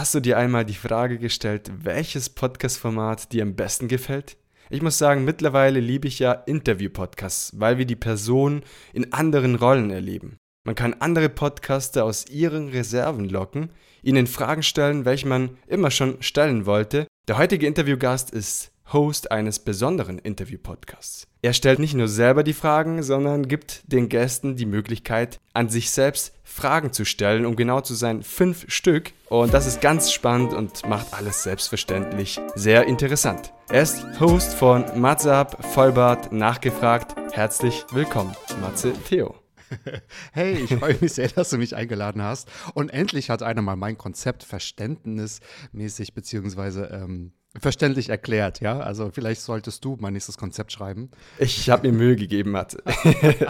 Hast du dir einmal die Frage gestellt, welches Podcast-Format dir am besten gefällt? Ich muss sagen, mittlerweile liebe ich ja Interview-Podcasts, weil wir die Person in anderen Rollen erleben. Man kann andere Podcaster aus ihren Reserven locken, ihnen Fragen stellen, welche man immer schon stellen wollte. Der heutige Interviewgast ist Host eines besonderen Interview-Podcasts. Er stellt nicht nur selber die Fragen, sondern gibt den Gästen die Möglichkeit, an sich selbst Fragen zu stellen, um genau zu sein, fünf Stück. Und das ist ganz spannend und macht alles selbstverständlich sehr interessant. Er ist Host von Matze ab, Vollbart, nachgefragt. Herzlich willkommen, Matze Theo. Hey, ich freue mich sehr, dass du mich eingeladen hast. Und endlich hat einer mal mein Konzept verständnismäßig beziehungsweise ähm, verständlich erklärt, ja. Also vielleicht solltest du mein nächstes Konzept schreiben. Ich habe mir Mühe gegeben, Matt.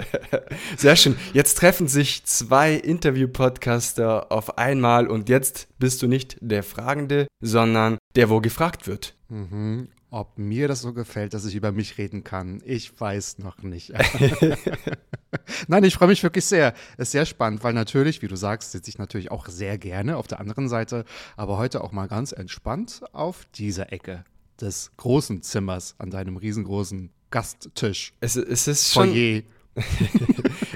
Sehr schön. Jetzt treffen sich zwei Interview-Podcaster auf einmal und jetzt bist du nicht der Fragende, sondern der, wo gefragt wird. Mhm. Ob mir das so gefällt, dass ich über mich reden kann, ich weiß noch nicht. Nein, ich freue mich wirklich sehr. Ist sehr spannend, weil natürlich, wie du sagst, sitze ich natürlich auch sehr gerne auf der anderen Seite, aber heute auch mal ganz entspannt auf dieser Ecke des großen Zimmers an deinem riesengroßen Gasttisch. Es, es ist schon. Foyer.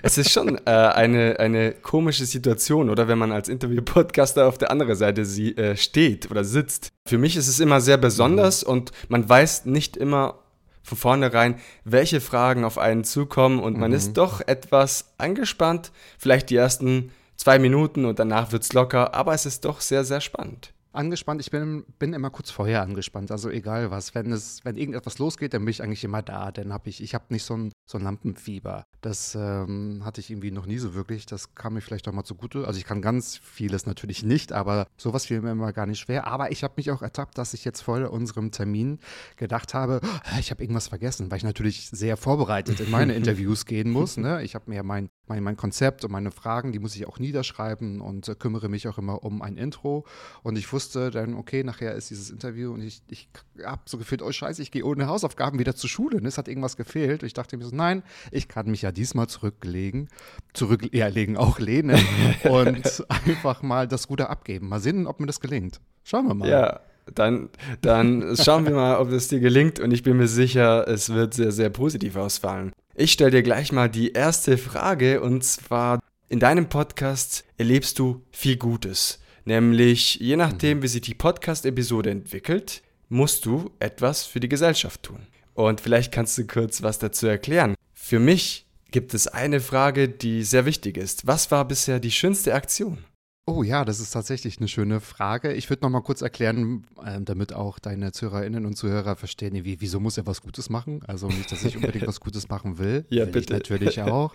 es ist schon äh, eine, eine komische Situation, oder wenn man als Interview-Podcaster auf der anderen Seite sie, äh, steht oder sitzt. Für mich ist es immer sehr besonders mhm. und man weiß nicht immer von vornherein, welche Fragen auf einen zukommen und man mhm. ist doch etwas angespannt, vielleicht die ersten zwei Minuten und danach wird es locker, aber es ist doch sehr, sehr spannend angespannt. Ich bin, bin immer kurz vorher angespannt. Also egal was. Wenn es, wenn irgendetwas losgeht, dann bin ich eigentlich immer da. Dann habe ich, ich habe nicht so ein, so ein Lampenfieber. Das ähm, hatte ich irgendwie noch nie so wirklich. Das kam mir vielleicht auch mal zugute. Also ich kann ganz vieles natürlich nicht, aber sowas fiel mir immer gar nicht schwer. Aber ich habe mich auch ertappt, dass ich jetzt vor unserem Termin gedacht habe, ich habe irgendwas vergessen, weil ich natürlich sehr vorbereitet in meine Interviews gehen muss. Ne? Ich habe mir mein, mein, mein Konzept und meine Fragen, die muss ich auch niederschreiben und äh, kümmere mich auch immer um ein Intro. Und ich wusste, dann, okay, nachher ist dieses Interview und ich, ich habe so gefühlt, oh scheiße, ich gehe ohne Hausaufgaben wieder zur Schule. Ne? Es hat irgendwas gefehlt. Und ich dachte mir so, nein, ich kann mich ja diesmal zurücklegen, zurücklegen, auch lehnen und einfach mal das Ruder abgeben. Mal sehen, ob mir das gelingt. Schauen wir mal. Ja. Dann, dann schauen wir mal, ob es dir gelingt und ich bin mir sicher, es wird sehr, sehr positiv ausfallen. Ich stelle dir gleich mal die erste Frage und zwar, in deinem Podcast erlebst du viel Gutes. Nämlich, je nachdem, mhm. wie sich die Podcast-Episode entwickelt, musst du etwas für die Gesellschaft tun. Und vielleicht kannst du kurz was dazu erklären. Für mich gibt es eine Frage, die sehr wichtig ist. Was war bisher die schönste Aktion? Oh ja, das ist tatsächlich eine schöne Frage. Ich würde noch mal kurz erklären, äh, damit auch deine Zuhörerinnen und Zuhörer verstehen, wie, wieso muss er was Gutes machen? Also nicht, dass ich unbedingt was Gutes machen will. Ja, will bitte. Ich natürlich auch.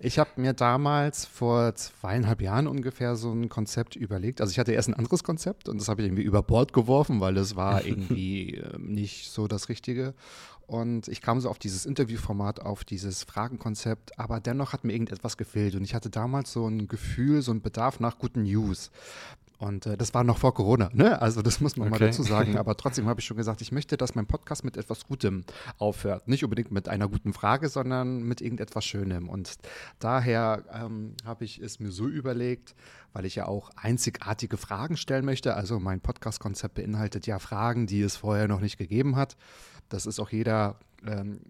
Ich habe mir damals vor zweieinhalb Jahren ungefähr so ein Konzept überlegt. Also ich hatte erst ein anderes Konzept und das habe ich irgendwie über Bord geworfen, weil es war irgendwie äh, nicht so das Richtige. Und ich kam so auf dieses Interviewformat, auf dieses Fragenkonzept, aber dennoch hat mir irgendetwas gefehlt. Und ich hatte damals so ein Gefühl, so ein Bedarf nach guten News. Und äh, das war noch vor Corona, ne? Also das muss man okay. mal dazu sagen. Aber trotzdem habe ich schon gesagt, ich möchte, dass mein Podcast mit etwas Gutem aufhört. Nicht unbedingt mit einer guten Frage, sondern mit irgendetwas Schönem. Und daher ähm, habe ich es mir so überlegt, weil ich ja auch einzigartige Fragen stellen möchte. Also mein Podcast-Konzept beinhaltet ja Fragen, die es vorher noch nicht gegeben hat. Das ist auch jeder ähm,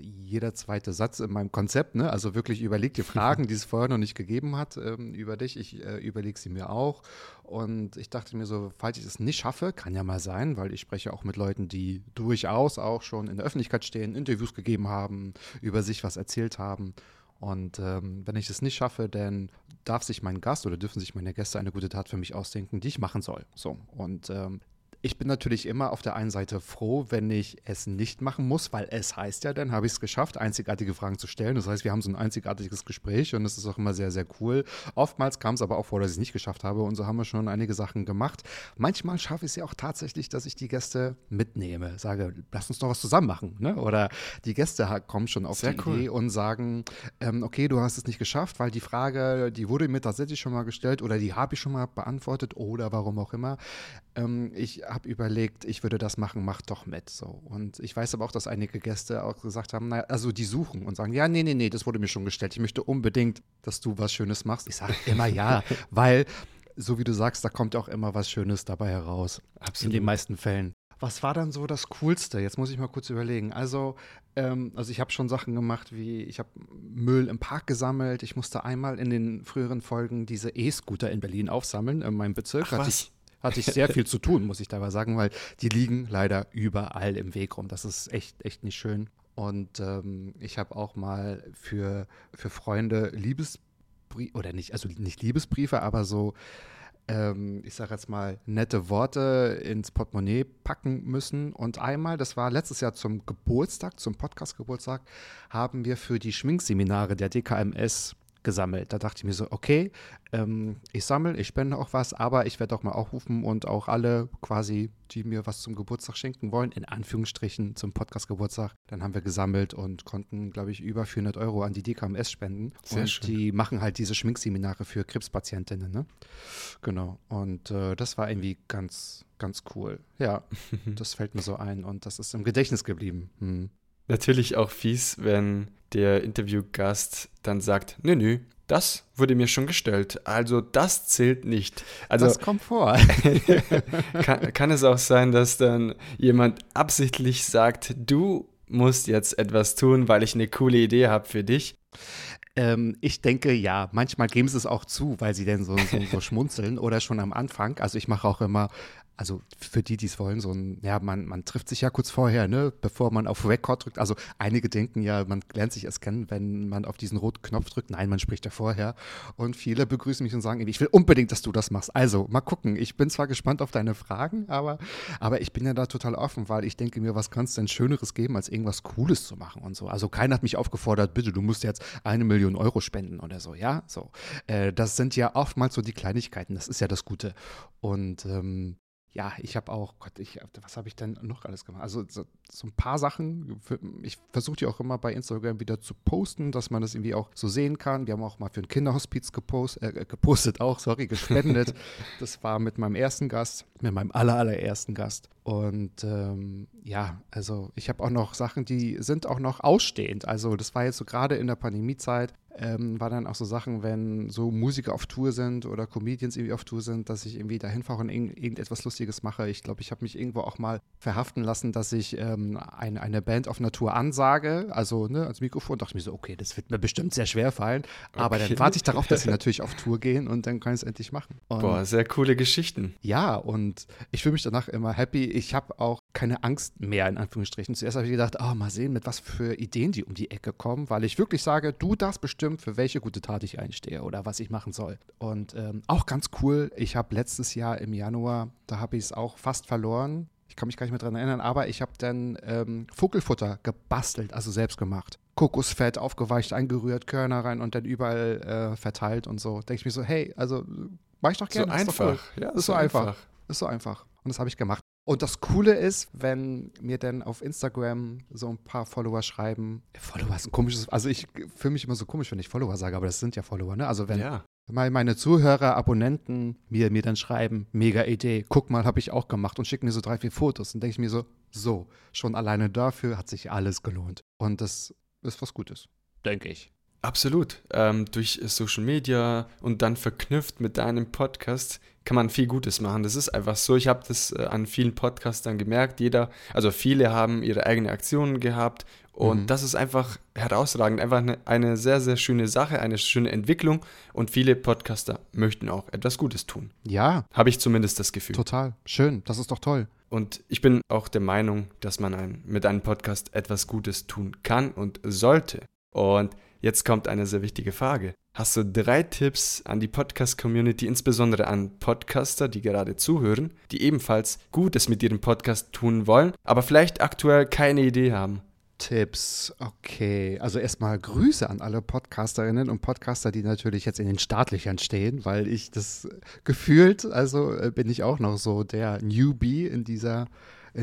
jeder zweite Satz in meinem Konzept, ne? Also wirklich überleg dir Fragen, die es vorher noch nicht gegeben hat ähm, über dich. Ich äh, überlege sie mir auch. Und ich dachte mir so, falls ich es nicht schaffe, kann ja mal sein, weil ich spreche auch mit Leuten, die durchaus auch schon in der Öffentlichkeit stehen, Interviews gegeben haben, über sich was erzählt haben. Und ähm, wenn ich es nicht schaffe, dann darf sich mein Gast oder dürfen sich meine Gäste eine gute Tat für mich ausdenken, die ich machen soll. So. Und ähm, ich bin natürlich immer auf der einen Seite froh, wenn ich es nicht machen muss, weil es heißt ja, dann habe ich es geschafft, einzigartige Fragen zu stellen. Das heißt, wir haben so ein einzigartiges Gespräch und das ist auch immer sehr, sehr cool. Oftmals kam es aber auch vor, dass ich es nicht geschafft habe und so haben wir schon einige Sachen gemacht. Manchmal schaffe ich es ja auch tatsächlich, dass ich die Gäste mitnehme, sage, lass uns doch was zusammen machen. Ne? Oder die Gäste kommen schon auf sehr die cool. Idee und sagen, ähm, okay, du hast es nicht geschafft, weil die Frage, die wurde mir tatsächlich schon mal gestellt oder die habe ich schon mal beantwortet oder warum auch immer. Ähm, ich habe überlegt, ich würde das machen, mach doch mit. So. Und ich weiß aber auch, dass einige Gäste auch gesagt haben, naja, also die suchen und sagen, ja, nee, nee, nee, das wurde mir schon gestellt. Ich möchte unbedingt, dass du was Schönes machst. Ich sage immer ja, weil so wie du sagst, da kommt auch immer was Schönes dabei heraus. Absolut. In den meisten Fällen. Was war dann so das Coolste? Jetzt muss ich mal kurz überlegen. Also, ähm, also ich habe schon Sachen gemacht, wie ich habe Müll im Park gesammelt. Ich musste einmal in den früheren Folgen diese E-Scooter in Berlin aufsammeln. In meinem Bezirk Ach, hatte ich hatte ich sehr viel zu tun, muss ich dabei sagen, weil die liegen leider überall im Weg rum. Das ist echt, echt nicht schön. Und ähm, ich habe auch mal für, für Freunde Liebesbriefe, oder nicht, also nicht Liebesbriefe, aber so ähm, ich sage jetzt mal, nette Worte ins Portemonnaie packen müssen. Und einmal, das war letztes Jahr zum Geburtstag, zum Podcast-Geburtstag, haben wir für die Schminkseminare der DKMS gesammelt. Da dachte ich mir so, okay, ähm, ich sammle, ich spende auch was, aber ich werde auch mal aufrufen und auch alle quasi, die mir was zum Geburtstag schenken wollen, in Anführungsstrichen zum Podcast-Geburtstag, dann haben wir gesammelt und konnten, glaube ich, über 400 Euro an die DKMS spenden. Sehr und schön. die machen halt diese Schminkseminare für Krebspatientinnen, ne? Genau. Und äh, das war irgendwie ganz, ganz cool. Ja, das fällt mir so ein und das ist im Gedächtnis geblieben. Hm. Natürlich auch fies, wenn der Interviewgast dann sagt, nö, nö, das wurde mir schon gestellt. Also das zählt nicht. Also, das kommt vor. kann, kann es auch sein, dass dann jemand absichtlich sagt, du musst jetzt etwas tun, weil ich eine coole Idee habe für dich. Ähm, ich denke ja, manchmal geben sie es auch zu, weil sie denn so, so, so schmunzeln oder schon am Anfang. Also ich mache auch immer also für die, die es wollen, so ein, ja, man, man trifft sich ja kurz vorher, ne, bevor man auf Record drückt. Also einige denken ja, man lernt sich erst kennen, wenn man auf diesen roten Knopf drückt. Nein, man spricht ja vorher. Und viele begrüßen mich und sagen, ich will unbedingt, dass du das machst. Also, mal gucken. Ich bin zwar gespannt auf deine Fragen, aber, aber ich bin ja da total offen, weil ich denke mir, was kannst du denn Schöneres geben, als irgendwas Cooles zu machen und so. Also keiner hat mich aufgefordert, bitte, du musst jetzt eine Million Euro spenden oder so, ja, so. Äh, das sind ja oftmals so die Kleinigkeiten, das ist ja das Gute. Und ähm, ja, ich habe auch, Gott, ich, was habe ich denn noch alles gemacht? Also so, so ein paar Sachen, ich versuche die auch immer bei Instagram wieder zu posten, dass man das irgendwie auch so sehen kann. Wir haben auch mal für ein Kinderhospiz gepost, äh, gepostet, auch, sorry, gespendet. das war mit meinem ersten Gast, mit meinem aller, allerersten Gast. Und ähm, ja, also ich habe auch noch Sachen, die sind auch noch ausstehend. Also das war jetzt so gerade in der Pandemiezeit, ähm, war dann auch so Sachen, wenn so Musiker auf Tour sind oder Comedians irgendwie auf Tour sind, dass ich irgendwie dahin fahre und irgend, irgendetwas Lustiges mache. Ich glaube, ich habe mich irgendwo auch mal verhaften lassen, dass ich ähm, ein, eine Band auf einer Tour ansage, also ne, als Mikrofon, dachte ich mir so, okay, das wird mir bestimmt sehr schwer fallen, okay. aber dann warte ich darauf, dass sie natürlich auf Tour gehen und dann kann ich es endlich machen. Und Boah, sehr coole Geschichten. Ja, und ich fühle mich danach immer happy. Ich habe auch keine Angst mehr, in Anführungsstrichen. Zuerst habe ich gedacht, oh, mal sehen, mit was für Ideen die um die Ecke kommen, weil ich wirklich sage, du darfst bestimmt, für welche gute Tat ich einstehe oder was ich machen soll. Und ähm, auch ganz cool, ich habe letztes Jahr im Januar, da habe ich es auch fast verloren. Ich kann mich gar nicht mehr daran erinnern, aber ich habe dann ähm, Vogelfutter gebastelt, also selbst gemacht. Kokosfett aufgeweicht, eingerührt, Körner rein und dann überall äh, verteilt und so. Denke ich mir so, hey, also mach ich doch gerne. So einfach. Cool. Ja, ist so einfach. einfach. Ist so einfach. Und das habe ich gemacht. Und das Coole ist, wenn mir dann auf Instagram so ein paar Follower schreiben, Follower ist ein komisches, also ich fühle mich immer so komisch, wenn ich Follower sage, aber das sind ja Follower, ne? Also wenn ja. meine Zuhörer, Abonnenten mir, mir dann schreiben, mega Idee, guck mal, habe ich auch gemacht und schicken mir so drei, vier Fotos, dann denke ich mir so, so, schon alleine dafür hat sich alles gelohnt. Und das ist was Gutes, denke ich. Absolut. Ähm, durch Social Media und dann verknüpft mit deinem Podcast kann man viel Gutes machen. Das ist einfach so. Ich habe das äh, an vielen Podcastern gemerkt. Jeder, also viele haben ihre eigenen Aktionen gehabt und mhm. das ist einfach herausragend. Einfach eine, eine, sehr, sehr schöne Sache, eine schöne Entwicklung und viele Podcaster möchten auch etwas Gutes tun. Ja. Habe ich zumindest das Gefühl. Total. Schön. Das ist doch toll. Und ich bin auch der Meinung, dass man ein, mit einem Podcast etwas Gutes tun kann und sollte. Und Jetzt kommt eine sehr wichtige Frage. Hast du drei Tipps an die Podcast-Community, insbesondere an Podcaster, die gerade zuhören, die ebenfalls Gutes mit ihrem Podcast tun wollen, aber vielleicht aktuell keine Idee haben? Tipps, okay. Also erstmal Grüße an alle Podcasterinnen und Podcaster, die natürlich jetzt in den Startlöchern stehen, weil ich das gefühlt, also äh, bin ich auch noch so der Newbie in dieser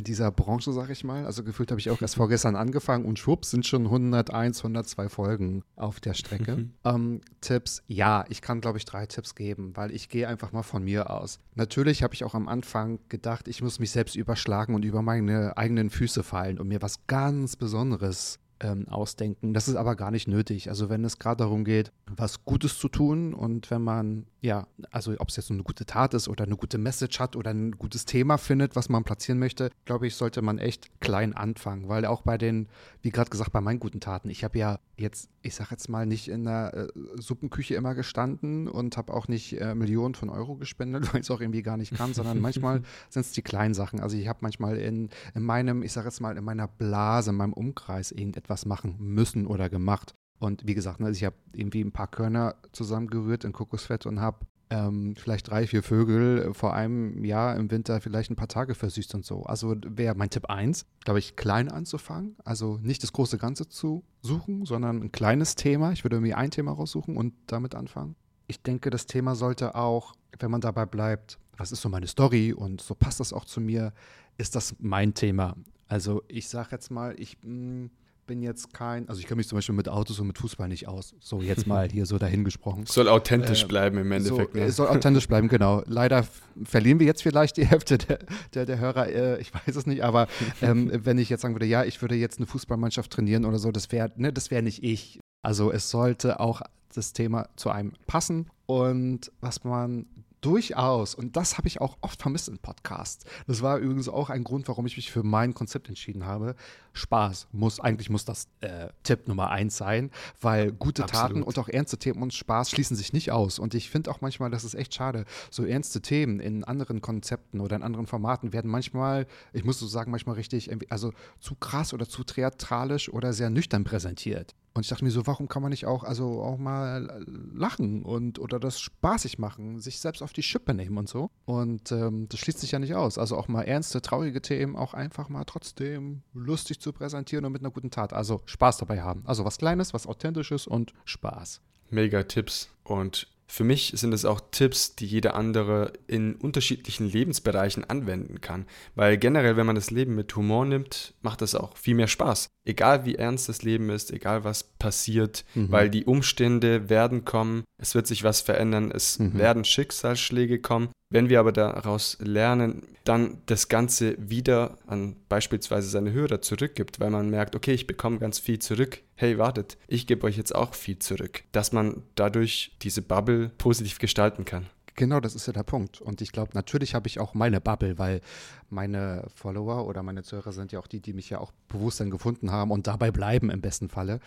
dieser Branche, sag ich mal. Also gefühlt habe ich auch erst vorgestern angefangen und schwupps sind schon 101, 102 Folgen auf der Strecke. Mhm. Ähm, Tipps, ja, ich kann glaube ich drei Tipps geben, weil ich gehe einfach mal von mir aus. Natürlich habe ich auch am Anfang gedacht, ich muss mich selbst überschlagen und über meine eigenen Füße fallen und mir was ganz Besonderes ähm, ausdenken. Das ist aber gar nicht nötig. Also wenn es gerade darum geht, was Gutes zu tun und wenn man, ja, also ob es jetzt eine gute Tat ist oder eine gute Message hat oder ein gutes Thema findet, was man platzieren möchte, glaube ich, sollte man echt klein anfangen, weil auch bei den, wie gerade gesagt, bei meinen guten Taten, ich habe ja jetzt, ich sage jetzt mal, nicht in der äh, Suppenküche immer gestanden und habe auch nicht äh, Millionen von Euro gespendet, weil ich es auch irgendwie gar nicht kann, sondern manchmal sind es die kleinen Sachen. Also ich habe manchmal in, in meinem, ich sage jetzt mal, in meiner Blase, in meinem Umkreis irgendetwas machen müssen oder gemacht. Und wie gesagt, ne, ich habe irgendwie ein paar Körner zusammengerührt in Kokosfett und habe ähm, vielleicht drei, vier Vögel vor einem Jahr im Winter vielleicht ein paar Tage versüßt und so. Also wäre mein Tipp 1, glaube ich, klein anzufangen. Also nicht das große Ganze zu suchen, sondern ein kleines Thema. Ich würde mir ein Thema raussuchen und damit anfangen. Ich denke, das Thema sollte auch, wenn man dabei bleibt, was ist so meine Story und so passt das auch zu mir, ist das mein Thema. Also ich sage jetzt mal, ich mh, hm, bin jetzt kein, also ich kenne mich zum Beispiel mit Autos und mit Fußball nicht aus. So jetzt mal hier so dahingesprochen. Soll authentisch äh, bleiben im Endeffekt. So, ne? Soll authentisch bleiben, genau. Leider verlieren wir jetzt vielleicht die Hälfte der, der, der Hörer, äh, ich weiß es nicht, aber ähm, wenn ich jetzt sagen würde, ja, ich würde jetzt eine Fußballmannschaft trainieren oder so, das wäre ne, das wäre nicht ich. Also es sollte auch das Thema zu einem passen und was man Durchaus. Und das habe ich auch oft vermisst in Podcasts. Das war übrigens auch ein Grund, warum ich mich für mein Konzept entschieden habe. Spaß muss, eigentlich muss das äh, Tipp Nummer eins sein, weil gute Absolut. Taten und auch ernste Themen und Spaß schließen sich nicht aus. Und ich finde auch manchmal, das ist echt schade. So ernste Themen in anderen Konzepten oder in anderen Formaten werden manchmal, ich muss so sagen, manchmal richtig, also zu krass oder zu theatralisch oder sehr nüchtern präsentiert. Und ich dachte mir so, warum kann man nicht auch, also auch mal lachen und oder das spaßig machen, sich selbst auf die Schippe nehmen und so. Und ähm, das schließt sich ja nicht aus. Also auch mal ernste, traurige Themen auch einfach mal trotzdem lustig zu präsentieren und mit einer guten Tat. Also Spaß dabei haben. Also was Kleines, was Authentisches und Spaß. Mega Tipps. Und für mich sind es auch Tipps, die jeder andere in unterschiedlichen Lebensbereichen anwenden kann. Weil generell, wenn man das Leben mit Humor nimmt, macht das auch viel mehr Spaß. Egal wie ernst das Leben ist, egal was passiert, mhm. weil die Umstände werden kommen, es wird sich was verändern, es mhm. werden Schicksalsschläge kommen. Wenn wir aber daraus lernen, dann das Ganze wieder an beispielsweise seine Hörer zurückgibt, weil man merkt, okay, ich bekomme ganz viel zurück. Hey, wartet, ich gebe euch jetzt auch viel zurück. Dass man dadurch diese Bubble positiv gestalten kann. Genau, das ist ja der Punkt. Und ich glaube, natürlich habe ich auch meine Bubble, weil meine Follower oder meine Zuhörer sind ja auch die, die mich ja auch bewusst dann gefunden haben und dabei bleiben im besten Falle.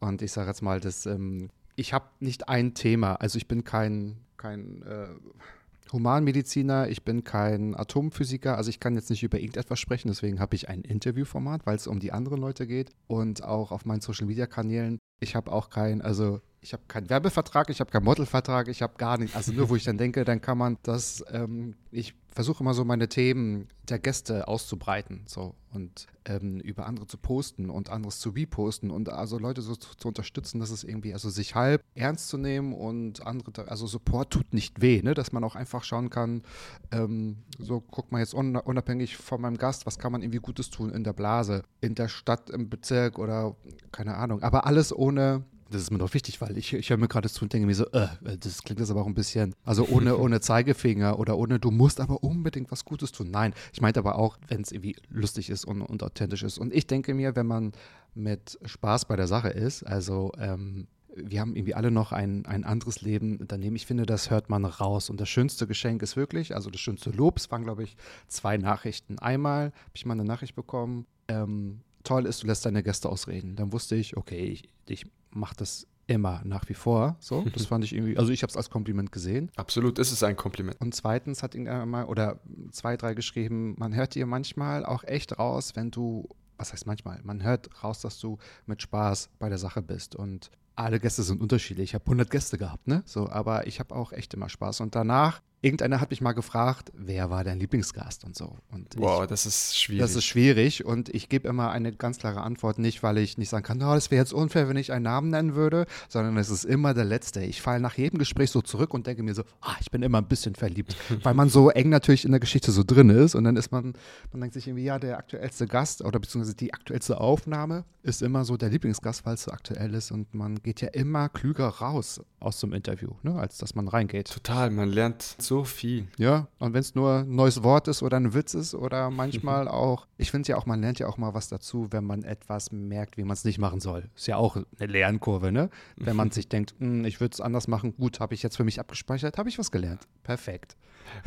Und ich sage jetzt mal, dass ähm, ich habe nicht ein Thema. Also ich bin kein, kein äh, Humanmediziner, ich bin kein Atomphysiker, also ich kann jetzt nicht über irgendetwas sprechen, deswegen habe ich ein Interviewformat, weil es um die anderen Leute geht und auch auf meinen Social-Media-Kanälen. Ich habe auch kein, also ich habe keinen Werbevertrag, ich habe keinen Modelvertrag, ich habe gar nichts. Also nur, wo ich dann denke, dann kann man das, ähm, ich versuche immer so meine Themen der Gäste auszubreiten so und ähm, über andere zu posten und anderes zu reposten und also Leute so zu, zu, unterstützen, dass es irgendwie, also sich halb ernst zu nehmen und andere, also Support tut nicht weh, ne? dass man auch einfach schauen kann, ähm, so guck mal jetzt unabhängig von meinem Gast, was kann man irgendwie Gutes tun in der Blase, in der Stadt, im Bezirk oder keine Ahnung, aber alles ohne das ist mir doch wichtig, weil ich, ich höre mir gerade zu und denke mir so, äh, das klingt jetzt aber auch ein bisschen, also ohne, ohne Zeigefinger oder ohne, du musst aber unbedingt was Gutes tun. Nein, ich meinte aber auch, wenn es irgendwie lustig ist und, und authentisch ist. Und ich denke mir, wenn man mit Spaß bei der Sache ist, also ähm, wir haben irgendwie alle noch ein, ein anderes Leben daneben. Ich finde, das hört man raus. Und das schönste Geschenk ist wirklich, also das schönste Lob, es waren, glaube ich, zwei Nachrichten. Einmal habe ich mal eine Nachricht bekommen, ähm, toll ist, du lässt deine Gäste ausreden. Dann wusste ich, okay, ich, ich mache das immer nach wie vor. So, das fand ich irgendwie, also ich habe es als Kompliment gesehen. Absolut, ist es ein Kompliment. Und zweitens hat ihn mal oder zwei, drei geschrieben, man hört dir manchmal auch echt raus, wenn du, was heißt manchmal, man hört raus, dass du mit Spaß bei der Sache bist. Und alle Gäste sind unterschiedlich. Ich habe 100 Gäste gehabt, ne? So, aber ich habe auch echt immer Spaß. Und danach irgendeiner hat mich mal gefragt, wer war dein Lieblingsgast und so. Und wow, ich, das ist schwierig. Das ist schwierig und ich gebe immer eine ganz klare Antwort, nicht weil ich nicht sagen kann, oh, das wäre jetzt unfair, wenn ich einen Namen nennen würde, sondern es ist immer der letzte. Ich falle nach jedem Gespräch so zurück und denke mir so, ah, ich bin immer ein bisschen verliebt, weil man so eng natürlich in der Geschichte so drin ist und dann ist man, man denkt sich irgendwie, ja, der aktuellste Gast oder beziehungsweise die aktuellste Aufnahme ist immer so der Lieblingsgast, weil es so aktuell ist und man geht ja immer klüger raus aus so einem Interview, ne, als dass man reingeht. Total, man lernt so so viel. Ja, und wenn es nur ein neues Wort ist oder ein Witz ist oder manchmal auch, ich finde ja auch, man lernt ja auch mal was dazu, wenn man etwas merkt, wie man es nicht machen soll. Ist ja auch eine Lernkurve, ne? Wenn man sich denkt, hm, ich würde es anders machen, gut, habe ich jetzt für mich abgespeichert, habe ich was gelernt. Perfekt.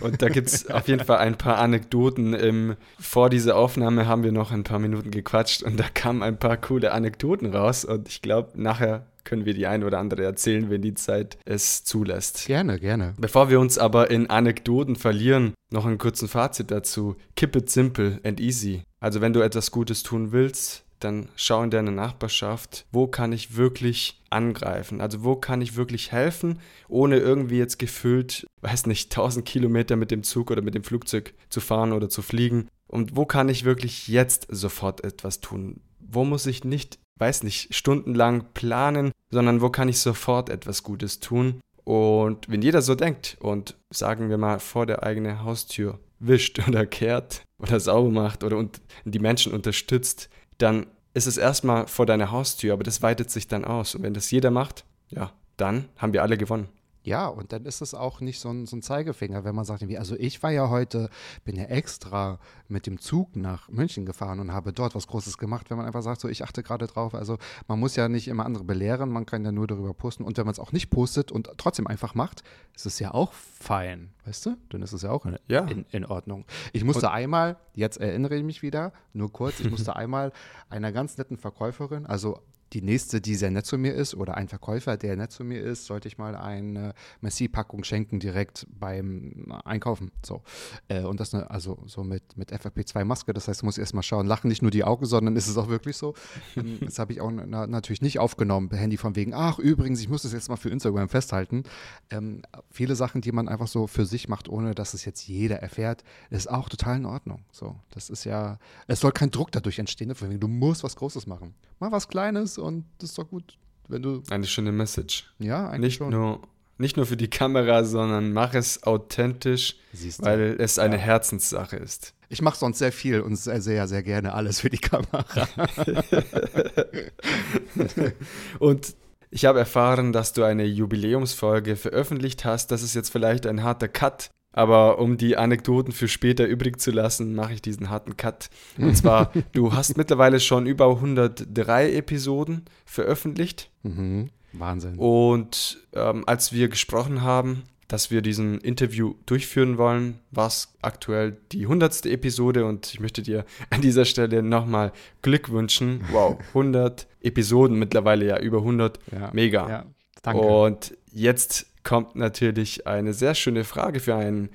Und da gibt es auf jeden Fall ein paar Anekdoten. Im, vor dieser Aufnahme haben wir noch ein paar Minuten gequatscht und da kamen ein paar coole Anekdoten raus. Und ich glaube, nachher können wir die ein oder andere erzählen, wenn die Zeit es zulässt. Gerne, gerne. Bevor wir uns aber in Anekdoten verlieren, noch einen kurzen Fazit dazu. Keep it simple and easy. Also wenn du etwas Gutes tun willst, dann schau in deine Nachbarschaft, wo kann ich wirklich angreifen? Also wo kann ich wirklich helfen, ohne irgendwie jetzt gefühlt, weiß nicht, 1000 Kilometer mit dem Zug oder mit dem Flugzeug zu fahren oder zu fliegen? Und wo kann ich wirklich jetzt sofort etwas tun? Wo muss ich nicht, weiß nicht, stundenlang planen, sondern wo kann ich sofort etwas Gutes tun? Und wenn jeder so denkt und sagen wir mal vor der eigenen Haustür wischt oder kehrt oder sauber macht oder die Menschen unterstützt, dann ist es erstmal vor deiner Haustür, aber das weitet sich dann aus. Und wenn das jeder macht, ja, dann haben wir alle gewonnen. Ja, und dann ist es auch nicht so ein, so ein Zeigefinger, wenn man sagt, also ich war ja heute, bin ja extra mit dem Zug nach München gefahren und habe dort was Großes gemacht, wenn man einfach sagt, so ich achte gerade drauf. Also man muss ja nicht immer andere belehren, man kann ja nur darüber posten. Und wenn man es auch nicht postet und trotzdem einfach macht, ist es ja auch fein, weißt du? Dann ist es ja auch in, ja. in, in Ordnung. Ich musste und einmal, jetzt erinnere ich mich wieder, nur kurz, ich musste einmal einer ganz netten Verkäuferin, also die nächste, die sehr nett zu mir ist, oder ein Verkäufer, der nett zu mir ist, sollte ich mal eine Messi-Packung schenken direkt beim Einkaufen. So. Äh, und das ne, also so mit, mit FFP2-Maske, das heißt, muss ich erstmal schauen, lachen nicht nur die Augen, sondern ist es auch wirklich so. Ähm, das habe ich auch na, natürlich nicht aufgenommen, Handy von wegen, ach übrigens, ich muss das jetzt mal für Instagram festhalten. Ähm, viele Sachen, die man einfach so für sich macht, ohne dass es jetzt jeder erfährt, ist auch total in Ordnung. So, das ist ja, es soll kein Druck dadurch entstehen, du musst was Großes machen. Mal was Kleines und das ist doch gut, wenn du. Eine schöne Message. Ja, eigentlich nicht schon. Nur, nicht nur für die Kamera, sondern mach es authentisch, weil es eine ja. Herzenssache ist. Ich mache sonst sehr viel und sehr, sehr, sehr gerne alles für die Kamera. und ich habe erfahren, dass du eine Jubiläumsfolge veröffentlicht hast. Das ist jetzt vielleicht ein harter Cut, aber um die Anekdoten für später übrig zu lassen, mache ich diesen harten Cut. Und zwar, du hast mittlerweile schon über 103 Episoden veröffentlicht. Mhm. Wahnsinn. Und ähm, als wir gesprochen haben, dass wir diesen Interview durchführen wollen, war es aktuell die 100. Episode und ich möchte dir an dieser Stelle nochmal Glück wünschen. Wow, 100 Episoden, mittlerweile ja über 100. Ja, Mega. Ja, danke. Und jetzt kommt natürlich eine sehr schöne Frage für einen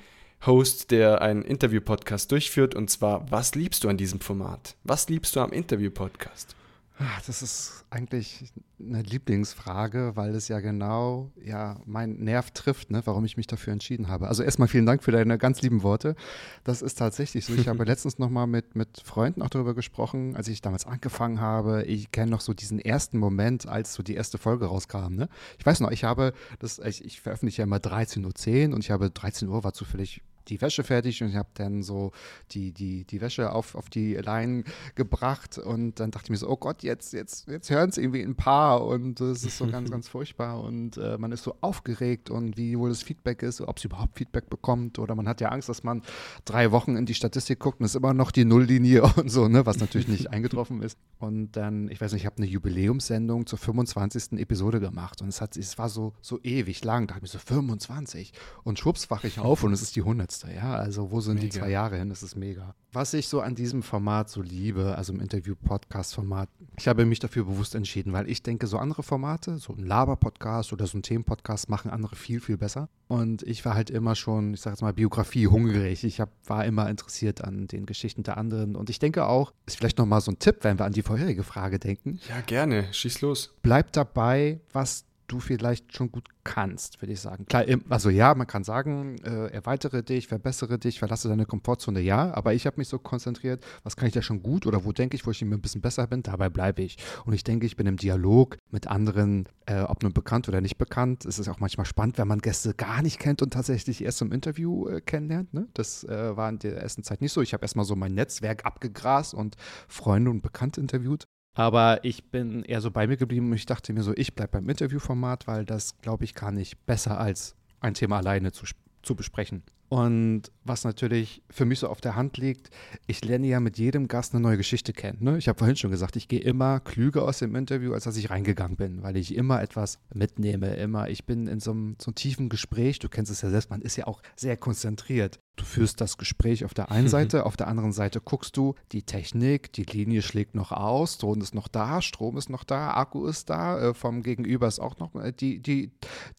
Host, der einen Interview-Podcast durchführt. Und zwar, was liebst du an diesem Format? Was liebst du am Interview-Podcast? Ah, das ist eigentlich eine Lieblingsfrage, weil es ja genau ja, mein Nerv trifft, ne, warum ich mich dafür entschieden habe. Also erstmal vielen Dank für deine ganz lieben Worte. Das ist tatsächlich so. Ich habe letztens nochmal mit, mit Freunden auch darüber gesprochen, als ich damals angefangen habe. Ich kenne noch so diesen ersten Moment, als so die erste Folge rauskam. Ne? Ich weiß noch, ich habe, das, ich, ich veröffentliche ja immer 13.10 Uhr und ich habe 13 Uhr war zufällig die Wäsche fertig und ich habe dann so die, die, die Wäsche auf, auf die Leinen gebracht und dann dachte ich mir so, oh Gott, jetzt, jetzt, jetzt hören es irgendwie ein paar und es ist so ganz, ganz furchtbar und äh, man ist so aufgeregt und wie wohl das Feedback ist, ob es überhaupt Feedback bekommt oder man hat ja Angst, dass man drei Wochen in die Statistik guckt und es ist immer noch die Nulllinie und so, ne, was natürlich nicht eingetroffen ist. Und dann, ich weiß nicht, ich habe eine Jubiläumssendung zur 25. Episode gemacht und es, hat, es war so, so ewig lang, da dachte ich mir so 25 und schwupps wache ich auf und es ist die 100 letzte, ja. Also wo sind mega. die zwei Jahre hin? Das ist mega. Was ich so an diesem Format so liebe, also im Interview-Podcast-Format, ich habe mich dafür bewusst entschieden, weil ich denke, so andere Formate, so ein Laber-Podcast oder so ein Themen-Podcast machen andere viel, viel besser. Und ich war halt immer schon, ich sage jetzt mal, Biografie hungrig. Ich hab, war immer interessiert an den Geschichten der anderen. Und ich denke auch, ist vielleicht nochmal so ein Tipp, wenn wir an die vorherige Frage denken. Ja, gerne. Schieß los. Bleib dabei, was du vielleicht schon gut kannst, würde ich sagen. Klar, also ja, man kann sagen, äh, erweitere dich, verbessere dich, verlasse deine Komfortzone, ja, aber ich habe mich so konzentriert, was kann ich da schon gut oder wo denke ich, wo ich ein bisschen besser bin, dabei bleibe ich. Und ich denke, ich bin im Dialog mit anderen, äh, ob nun bekannt oder nicht bekannt. Es ist auch manchmal spannend, wenn man Gäste gar nicht kennt und tatsächlich erst im Interview äh, kennenlernt. Ne? Das äh, war in der ersten Zeit nicht so. Ich habe erstmal so mein Netzwerk abgegrast und Freunde und Bekannte interviewt. Aber ich bin eher so bei mir geblieben und ich dachte mir so, ich bleibe beim Interviewformat, weil das, glaube ich, kann ich besser als ein Thema alleine zu zu besprechen. Und was natürlich für mich so auf der Hand liegt, ich lerne ja mit jedem Gast eine neue Geschichte kennen. Ne? Ich habe vorhin schon gesagt, ich gehe immer klüger aus dem Interview, als dass ich reingegangen bin, weil ich immer etwas mitnehme. Immer, ich bin in so einem, so einem tiefen Gespräch. Du kennst es ja selbst, man ist ja auch sehr konzentriert. Du führst das Gespräch auf der einen Seite, auf der anderen Seite guckst du die Technik, die Linie schlägt noch aus, Ton ist noch da, Strom ist noch da, Akku ist da, äh, vom Gegenüber ist auch noch äh, die, die,